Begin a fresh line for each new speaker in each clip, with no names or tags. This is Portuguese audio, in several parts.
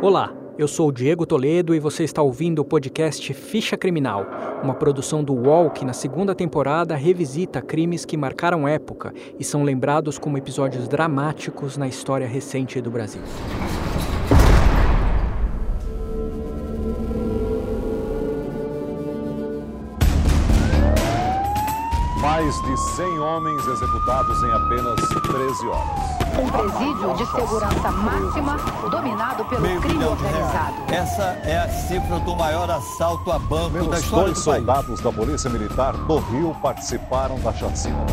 Olá, eu sou Diego Toledo e você está ouvindo o podcast Ficha Criminal, uma produção do UOL que na segunda temporada revisita crimes que marcaram época e são lembrados como episódios dramáticos na história recente do Brasil.
Mais de 100 homens executados em apenas 13 horas.
Um presídio de segurança máxima dominado pelo
Meio
crime organizado.
Essa é a cifra do maior assalto a banco da
Menos
história
dois
do país.
soldados da Polícia Militar do Rio participaram da chacina.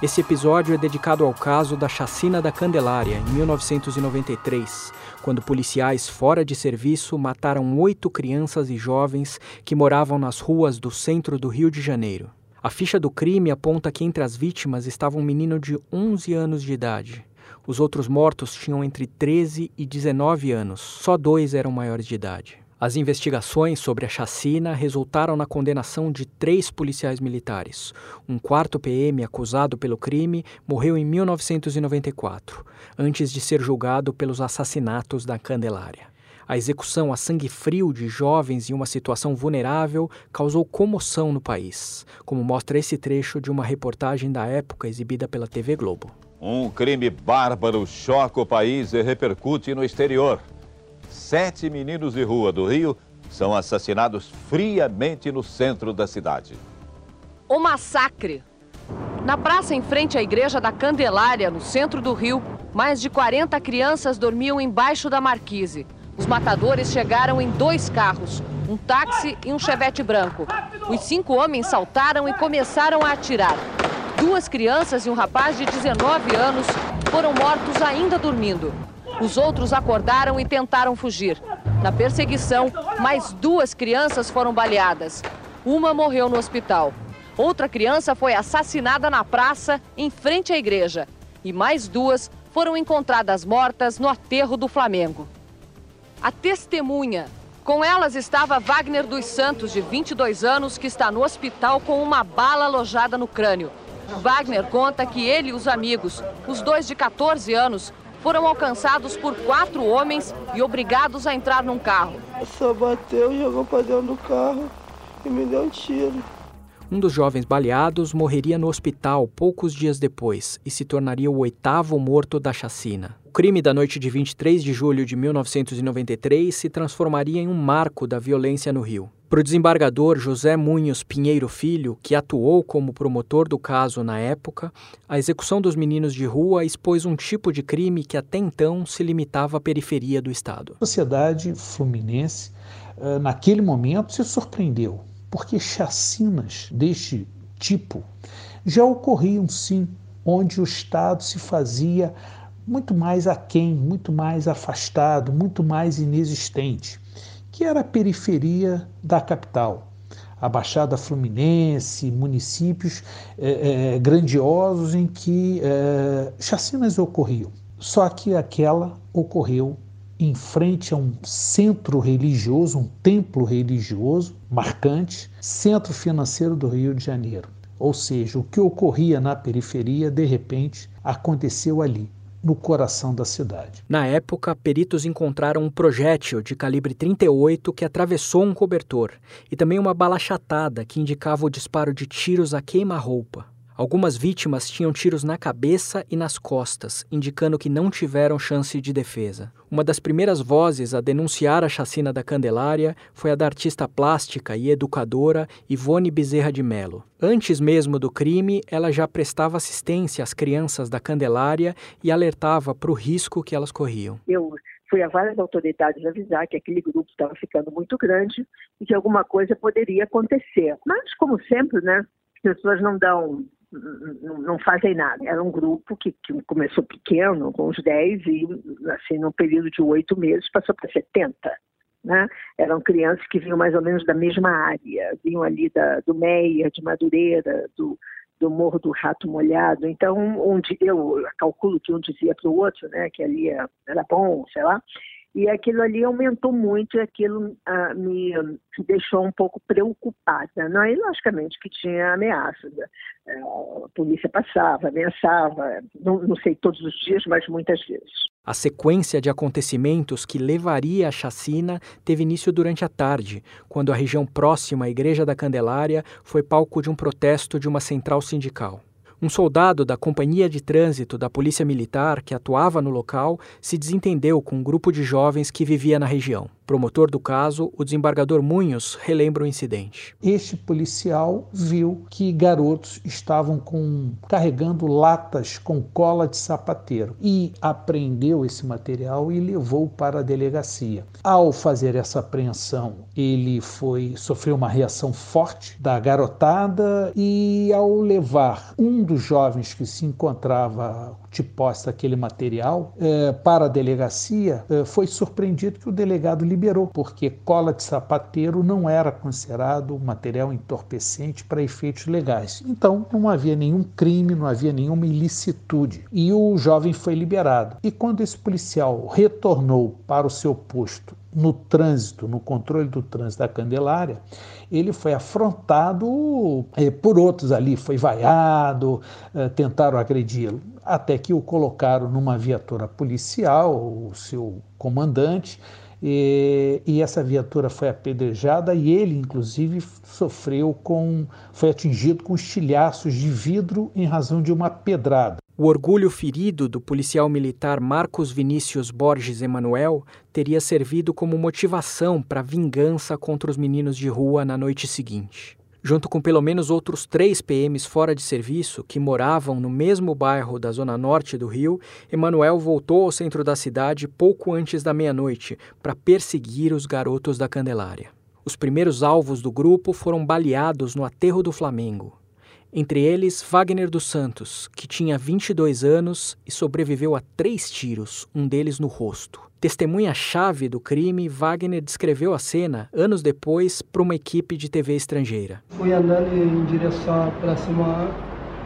Esse episódio é dedicado ao caso da Chacina da Candelária, em 1993, quando policiais fora de serviço mataram oito crianças e jovens que moravam nas ruas do centro do Rio de Janeiro. A ficha do crime aponta que entre as vítimas estava um menino de 11 anos de idade. Os outros mortos tinham entre 13 e 19 anos, só dois eram maiores de idade. As investigações sobre a chacina resultaram na condenação de três policiais militares. Um quarto PM acusado pelo crime morreu em 1994, antes de ser julgado pelos assassinatos da Candelária. A execução a sangue frio de jovens em uma situação vulnerável causou comoção no país, como mostra esse trecho de uma reportagem da época exibida pela TV Globo.
Um crime bárbaro choca o país e repercute no exterior. Sete meninos de rua do Rio são assassinados friamente no centro da cidade.
O massacre. Na praça em frente à igreja da Candelária, no centro do Rio, mais de 40 crianças dormiam embaixo da marquise. Os matadores chegaram em dois carros, um táxi e um chevette branco. Os cinco homens saltaram e começaram a atirar. Duas crianças e um rapaz de 19 anos foram mortos ainda dormindo. Os outros acordaram e tentaram fugir. Na perseguição, mais duas crianças foram baleadas. Uma morreu no hospital. Outra criança foi assassinada na praça, em frente à igreja. E mais duas foram encontradas mortas no aterro do Flamengo. A testemunha. Com elas estava Wagner dos Santos, de 22 anos, que está no hospital com uma bala alojada no crânio. Wagner conta que ele e os amigos, os dois de 14 anos, foram alcançados por quatro homens e obrigados a entrar num carro.
Só bateu, jogou pra dentro do carro e me deu um tiro.
Um dos jovens baleados morreria no hospital poucos dias depois e se tornaria o oitavo morto da chacina. Crime da noite de 23 de julho de 1993 se transformaria em um marco da violência no Rio. Para o desembargador José Munhos Pinheiro Filho, que atuou como promotor do caso na época, a execução dos meninos de rua expôs um tipo de crime que até então se limitava à periferia do Estado.
A sociedade fluminense, eh, naquele momento, se surpreendeu, porque chacinas deste tipo já ocorriam sim, onde o Estado se fazia muito mais aquém, muito mais afastado, muito mais inexistente, que era a periferia da capital. A Baixada Fluminense, municípios eh, eh, grandiosos em que eh, chacinas ocorriam. Só que aquela ocorreu em frente a um centro religioso, um templo religioso marcante, centro financeiro do Rio de Janeiro. Ou seja, o que ocorria na periferia, de repente, aconteceu ali, no coração da cidade.
Na época, peritos encontraram um projétil de calibre 38 que atravessou um cobertor e também uma bala chatada que indicava o disparo de tiros a queima-roupa. Algumas vítimas tinham tiros na cabeça e nas costas, indicando que não tiveram chance de defesa. Uma das primeiras vozes a denunciar a chacina da Candelária foi a da artista plástica e educadora Ivone Bezerra de Mello. Antes mesmo do crime, ela já prestava assistência às crianças da Candelária e alertava para o risco que elas corriam.
Eu fui a várias autoridades avisar que aquele grupo estava ficando muito grande e que alguma coisa poderia acontecer. Mas, como sempre, né, as pessoas não dão não, fazem nada. Era um grupo que, que, começou pequeno, com uns 10, e assim, num período de oito meses passou para 70. Né? Eram crianças que vinham mais ou menos da mesma área, vinham ali da, do Meia, de Madureira, do, do Morro do Rato Molhado. Então, um, eu calculo que um dizia para o outro né, que ali era bom, sei lá, E aquilo ali aumentou muito e aquilo uh, me deixou um pouco preocupada. Não? E, logicamente, que tinha ameaças. Uh, a polícia passava, ameaçava, não, não sei todos os dias, mas muitas vezes.
A sequência de acontecimentos que levaria à chacina teve início durante a tarde, quando a região próxima à Igreja da Candelária foi palco de um protesto de uma central sindical. Um soldado da Companhia de Trânsito da Polícia Militar, que atuava no local, se desentendeu com um grupo de jovens que vivia na região. Promotor do caso, o desembargador Munhos relembra o incidente.
Este policial viu que garotos estavam com, carregando latas com cola de sapateiro e apreendeu esse material e levou para a delegacia. Ao fazer essa apreensão, ele foi sofreu uma reação forte da garotada e ao levar um dos jovens que se encontrava de posse daquele material eh, para a delegacia, eh, foi surpreendido que o delegado liberou, porque cola de sapateiro não era considerado material entorpecente para efeitos legais. Então, não havia nenhum crime, não havia nenhuma ilicitude. E o jovem foi liberado. E quando esse policial retornou para o seu posto no trânsito, no controle do trânsito da Candelária, ele foi afrontado eh, por outros ali, foi vaiado, eh, tentaram agredi-lo, até que o colocaram numa viatura policial, o seu comandante, e, e, essa viatura foi apedrejada e ele, inclusive, sofreu com, foi atingido com estilhaços de vidro em razão de uma pedrada.
O orgulho ferido do policial militar Marcos Vinícius Borges Emanuel teria servido como motivação para vingança contra os meninos de rua na noite seguinte. Junto com pelo menos outros três PMs fora de serviço que moravam no mesmo bairro da zona norte do Rio, Emanuel voltou ao centro da cidade pouco antes da meia-noite para perseguir os garotos da Candelária. Os primeiros alvos do grupo foram baleados no aterro do Flamengo, entre eles, Wagner dos Santos, que tinha 22 anos e sobreviveu a três tiros, um deles no rosto. Testemunha-chave do crime, Wagner descreveu a cena, anos depois, para uma equipe de TV estrangeira.
Fui andando em direção à Praça Moá.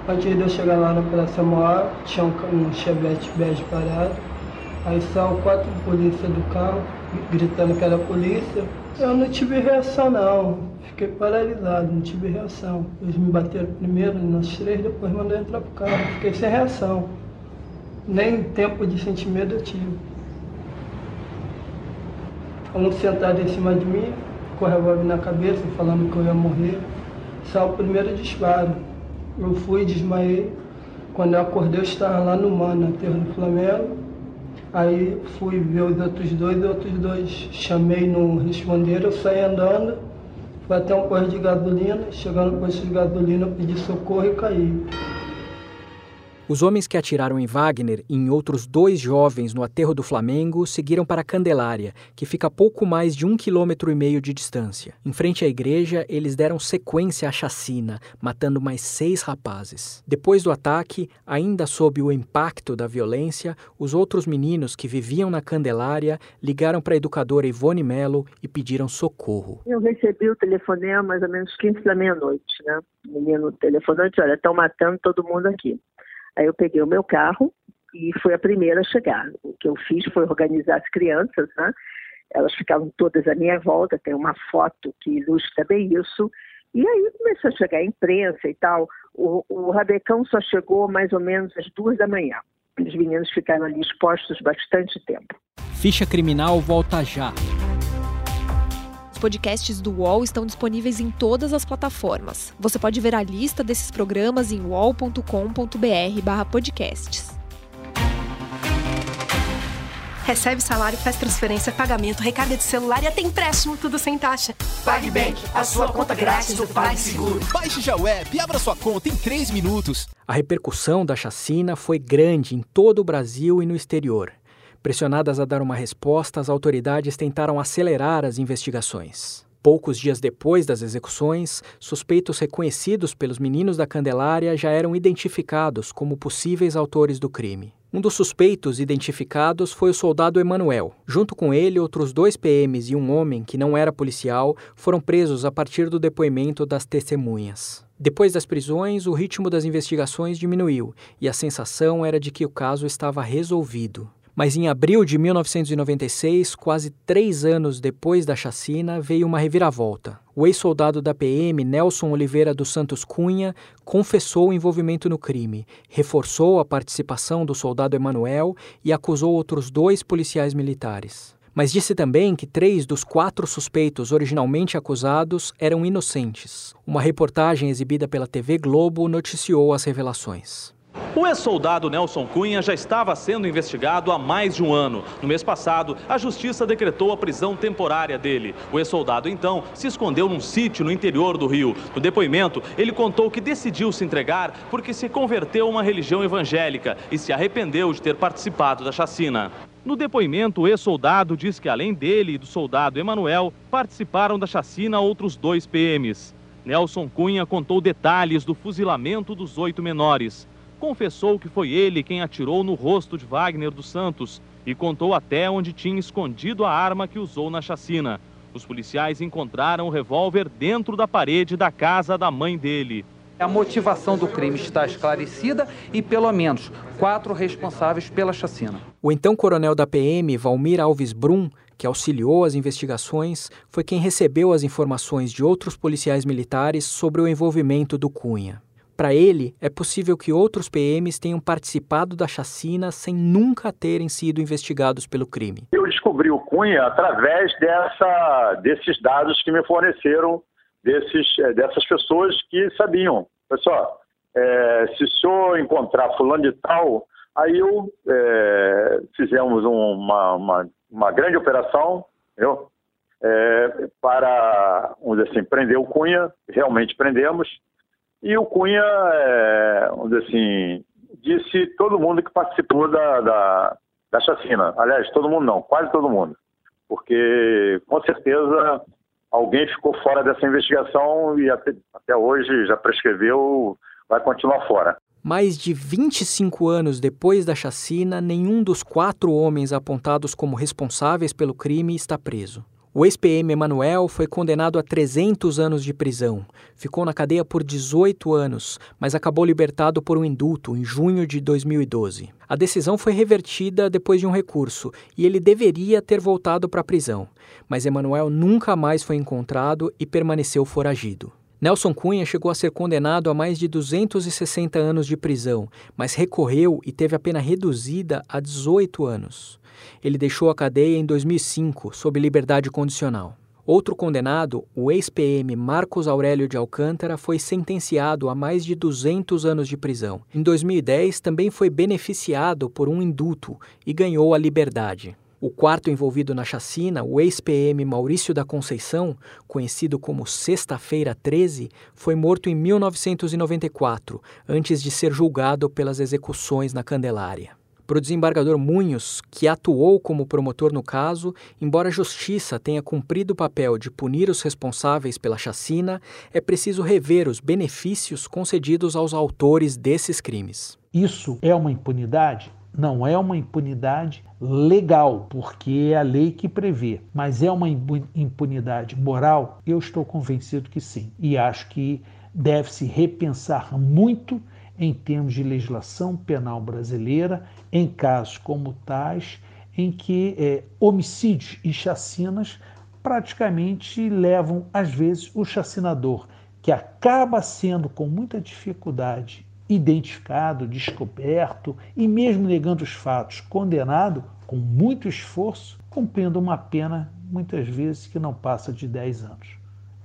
Antes de eu chegar lá na Praça Moá, tinha um, um chevette bege parado. Aí são quatro polícias do carro, gritando que era polícia. Eu não tive reação, não fiquei paralisado, não tive reação. Eles me bateram primeiro nas três, depois mandaram entrar pro carro. Fiquei sem reação. Nem tempo de sentir medo eu tive. Um sentado em cima de mim, com o revólver na cabeça, falando que eu ia morrer. Saiu o primeiro disparo. Eu fui, desmaiei. Quando eu acordei, eu estava lá no Mano, na terra do Flamengo. Aí fui ver os outros dois, e outros dois chamei, não responderam, saí andando. Fui até um posto de gasolina, chegando no posto de gasolina, pedi socorro e caí.
Os homens que atiraram em Wagner e em outros dois jovens no aterro do Flamengo seguiram para Candelária, que fica a pouco mais de um quilômetro e meio de distância. Em frente à igreja, eles deram sequência à chacina, matando mais seis rapazes. Depois do ataque, ainda sob o impacto da violência, os outros meninos que viviam na Candelária ligaram para a educadora Ivone Melo e pediram socorro.
Eu recebi o telefonema mais ou menos 15 da meia-noite, né? O menino telefonante, olha, estão matando todo mundo aqui. Aí eu peguei o meu carro e fui a primeira a chegar. O que eu fiz foi organizar as crianças, né? Elas ficavam todas à minha volta, tem uma foto que ilustra bem isso. E aí começou a chegar a imprensa e tal. O, o Rabecão só chegou mais ou menos às duas da manhã. Os meninos ficaram ali expostos bastante tempo.
Ficha Criminal volta já
podcasts do UOL estão disponíveis em todas as plataformas. Você pode ver a lista desses programas em uol.com.br/podcasts.
Recebe salário, faz transferência, pagamento, recarga de celular e até empréstimo, tudo sem taxa.
PagBank, a sua conta grátis do PagSeguro.
Baixe já o app e abra sua conta em 3 minutos.
A repercussão da chacina foi grande em todo o Brasil e no exterior. Pressionadas a dar uma resposta, as autoridades tentaram acelerar as investigações. Poucos dias depois das execuções, suspeitos reconhecidos pelos meninos da Candelária já eram identificados como possíveis autores do crime. Um dos suspeitos identificados foi o soldado Emanuel. Junto com ele, outros dois PMs e um homem que não era policial foram presos a partir do depoimento das testemunhas. Depois das prisões, o ritmo das investigações diminuiu e a sensação era de que o caso estava resolvido. Mas em abril de 1996, quase três anos depois da chacina, veio uma reviravolta. O ex-soldado da PM, Nelson Oliveira dos Santos Cunha, confessou o envolvimento no crime, reforçou a participação do soldado Emanuel e acusou outros dois policiais militares. Mas disse também que três dos quatro suspeitos originalmente acusados eram inocentes. Uma reportagem exibida pela TV Globo noticiou as revelações.
O ex-soldado Nelson Cunha já estava sendo investigado há mais de um ano. No mês passado, a justiça decretou a prisão temporária dele. O ex-soldado, então, se escondeu num sítio no interior do Rio. No depoimento, ele contou que decidiu se entregar porque se converteu a uma religião evangélica e se arrependeu de ter participado da chacina. No depoimento, o ex-soldado diz que, além dele e do soldado Emanuel, participaram da chacina outros dois PMs. Nelson Cunha contou detalhes do fuzilamento dos oito menores confessou que foi ele quem atirou no rosto de Wagner dos Santos e contou até onde tinha escondido a arma que usou na chacina. Os policiais encontraram o revólver dentro da parede da casa da mãe dele.
A motivação do crime está esclarecida e pelo menos quatro responsáveis pela chacina.
O então coronel da PM, Valmir Alves Brum, que auxiliou as investigações, foi quem recebeu as informações de outros policiais militares sobre o envolvimento do Cunha. Para ele, é possível que outros PMs tenham participado da chacina sem nunca terem sido investigados pelo crime.
Eu descobri o Cunha através dessa, desses dados que me forneceram desses, eh, dessas pessoas que sabiam. Pessoal, é, se o senhor encontrar fulano de tal, aí eu é, fizemos uma, uma, uma, grande operação, entendeu? É, para, vamos dizer assim, prender o Cunha, realmente prendemos, e o Cunha, é, vamos dizer assim, disse todo mundo que participou da, da, da chacina. Aliás, todo mundo não, quase todo mundo. Porque, com certeza, alguém ficou fora dessa investigação e até, até hoje já prescreveu, vai continuar fora.
Mais de 25 anos depois da chacina, nenhum dos quatro homens apontados como responsáveis pelo crime está preso. O ex-PM Emanuel foi condenado a 300 anos de prisão. Ficou na cadeia por 18 anos, mas acabou libertado por um indulto em junho de 2012. A decisão foi revertida depois de um recurso e ele deveria ter voltado para a prisão, mas Emanuel nunca mais foi encontrado e permaneceu foragido. Nelson Cunha chegou a ser condenado a mais de 260 anos de prisão, mas recorreu e teve a pena reduzida a 18 anos. Ele deixou a cadeia em 2005, sob liberdade condicional. Outro condenado, o ex-PM Marcos Aurélio de Alcântara, foi sentenciado a mais de 200 anos de prisão. Em 2010, também foi beneficiado por um indulto e ganhou a liberdade. O quarto envolvido na chacina, o ex-PM Maurício da Conceição, conhecido como Sexta-feira 13, foi morto em 1994, antes de ser julgado pelas execuções na Candelária. Para o desembargador Munhos, que atuou como promotor no caso, embora a justiça tenha cumprido o papel de punir os responsáveis pela chacina, é preciso rever os benefícios concedidos aos autores desses crimes.
Isso é uma impunidade? Não é uma impunidade legal, porque é a lei que prevê, mas é uma impunidade moral? Eu estou convencido que sim. E acho que deve-se repensar muito em termos de legislação penal brasileira, em casos como tais, em que é, homicídios e chacinas praticamente levam, às vezes, o chacinador, que acaba sendo com muita dificuldade identificado, descoberto e, mesmo negando os fatos, condenado com muito esforço, cumprindo uma pena, muitas vezes, que não passa de 10 anos.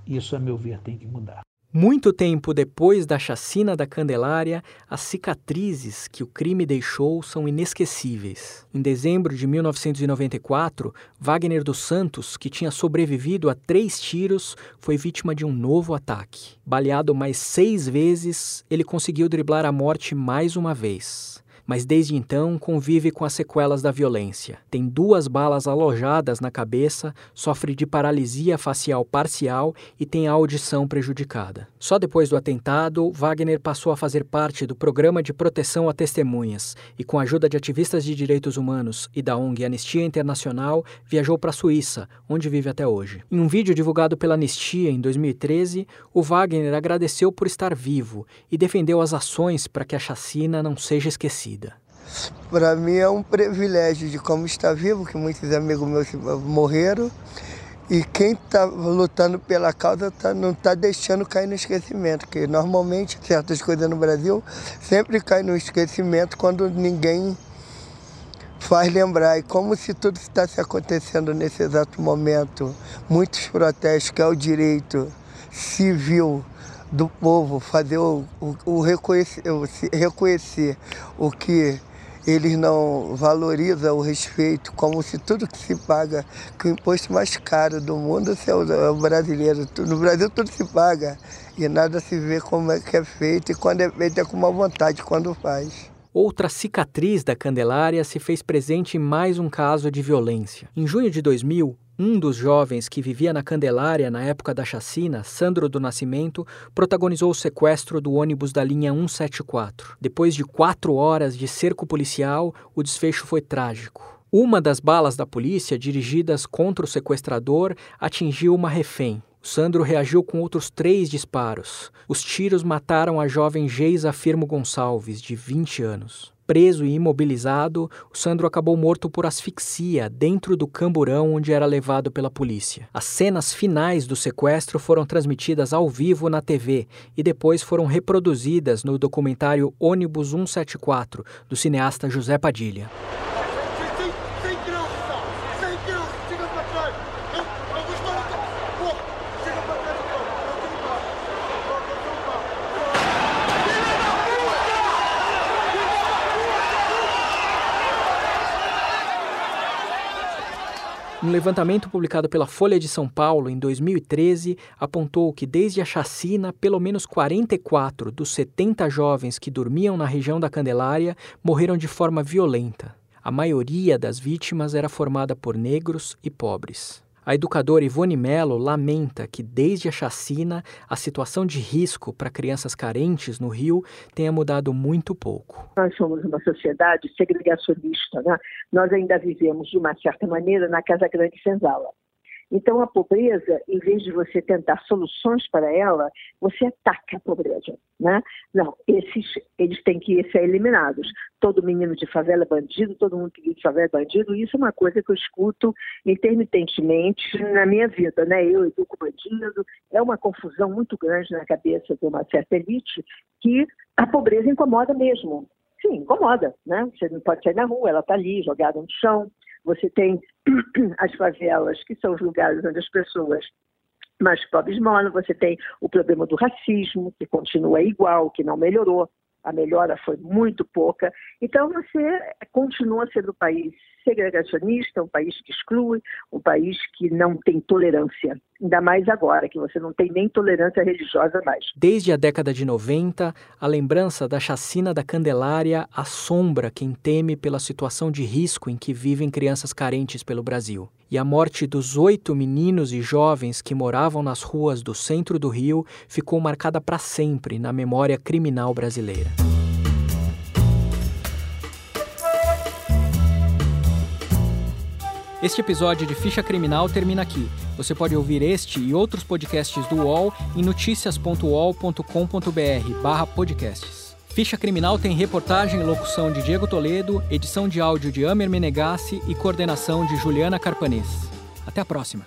Isso, a meu ver, tem que mudar.
Muito tempo depois da chacina da Candelária, as cicatrizes que o crime deixou são inesquecíveis. Em dezembro de 1994, Wagner dos Santos, que tinha sobrevivido a três tiros, foi vítima de um novo ataque. Baleado mais seis vezes, ele conseguiu driblar a morte mais uma vez mas desde então convive com as sequelas da violência. Tem duas balas alojadas na cabeça, sofre de paralisia facial parcial e tem a audição prejudicada. Só depois do atentado, Wagner passou a fazer parte do programa de proteção a testemunhas e, com a ajuda de ativistas de direitos humanos e da ONG Anistia Internacional, viajou para a Suíça, onde vive até hoje. Em um vídeo divulgado pela Anistia em 2013, o Wagner agradeceu por estar vivo e defendeu as ações para que a chacina não seja esquecida.
Para mim é um privilégio de como estar vivo, que muitos amigos meus morreram. E quem está lutando pela causa tá, não está deixando cair no esquecimento, porque normalmente certas coisas no Brasil sempre caem no esquecimento quando ninguém faz lembrar. E como se tudo estivesse acontecendo nesse exato momento, muitos protestos, que é o direito civil do povo, fazer o, o, o reconhecer, o, reconhecer o que eles não valorizam o respeito, como se tudo que se paga, que o imposto mais caro do mundo é o brasileiro. No Brasil tudo se paga e nada se vê como é que é feito e quando é feito é com uma vontade quando faz.
Outra cicatriz da Candelária se fez presente em mais um caso de violência. Em junho de 2000, um dos jovens que vivia na Candelária na época da chacina, Sandro do Nascimento, protagonizou o sequestro do ônibus da linha 174. Depois de quatro horas de cerco policial, o desfecho foi trágico. Uma das balas da polícia, dirigidas contra o sequestrador, atingiu uma refém. Sandro reagiu com outros três disparos. Os tiros mataram a jovem Geisa Firmo Gonçalves, de 20 anos. Preso e imobilizado, o Sandro acabou morto por asfixia dentro do camburão onde era levado pela polícia. As cenas finais do sequestro foram transmitidas ao vivo na TV e depois foram reproduzidas no documentário Ônibus 174, do cineasta José Padilha. Um levantamento publicado pela Folha de São Paulo em 2013 apontou que, desde a chacina, pelo menos 44 dos 70 jovens que dormiam na região da Candelária morreram de forma violenta. A maioria das vítimas era formada por negros e pobres. A educadora Ivone Mello lamenta que, desde a chacina, a situação de risco para crianças carentes no Rio tenha mudado muito pouco.
Nós somos uma sociedade segregacionista, né? Nós ainda vivemos, de uma certa maneira, na Casa Grande Senzala. Então, a pobreza, em vez de você tentar soluções para ela, você ataca a pobreza. Né? Não, esses eles têm que ser eliminados. Todo menino de favela é bandido, todo mundo que vive de favela é bandido. Isso é uma coisa que eu escuto intermitentemente na minha vida. Né? Eu educo bandido. É uma confusão muito grande na cabeça de uma certa elite que a pobreza incomoda mesmo. Sim, incomoda. Né? Você não pode sair na rua, ela está ali, jogada no chão. Você tem as favelas, que são os lugares onde as pessoas mais pobres moram. Você tem o problema do racismo, que continua igual, que não melhorou. A melhora foi muito pouca. Então, você continua sendo um país segregacionista, um país que exclui, um país que não tem tolerância. Ainda mais agora, que você não tem nem tolerância religiosa mais.
Desde a década de 90, a lembrança da chacina da Candelária assombra quem teme pela situação de risco em que vivem crianças carentes pelo Brasil. E a morte dos oito meninos e jovens que moravam nas ruas do centro do Rio ficou marcada para sempre na memória criminal brasileira. Este episódio de Ficha Criminal termina aqui. Você pode ouvir este e outros podcasts do UOL em noticias.uol.com.br podcasts. Ficha Criminal tem reportagem e locução de Diego Toledo, edição de áudio de Amer Menegassi e coordenação de Juliana Carpanês. Até a próxima.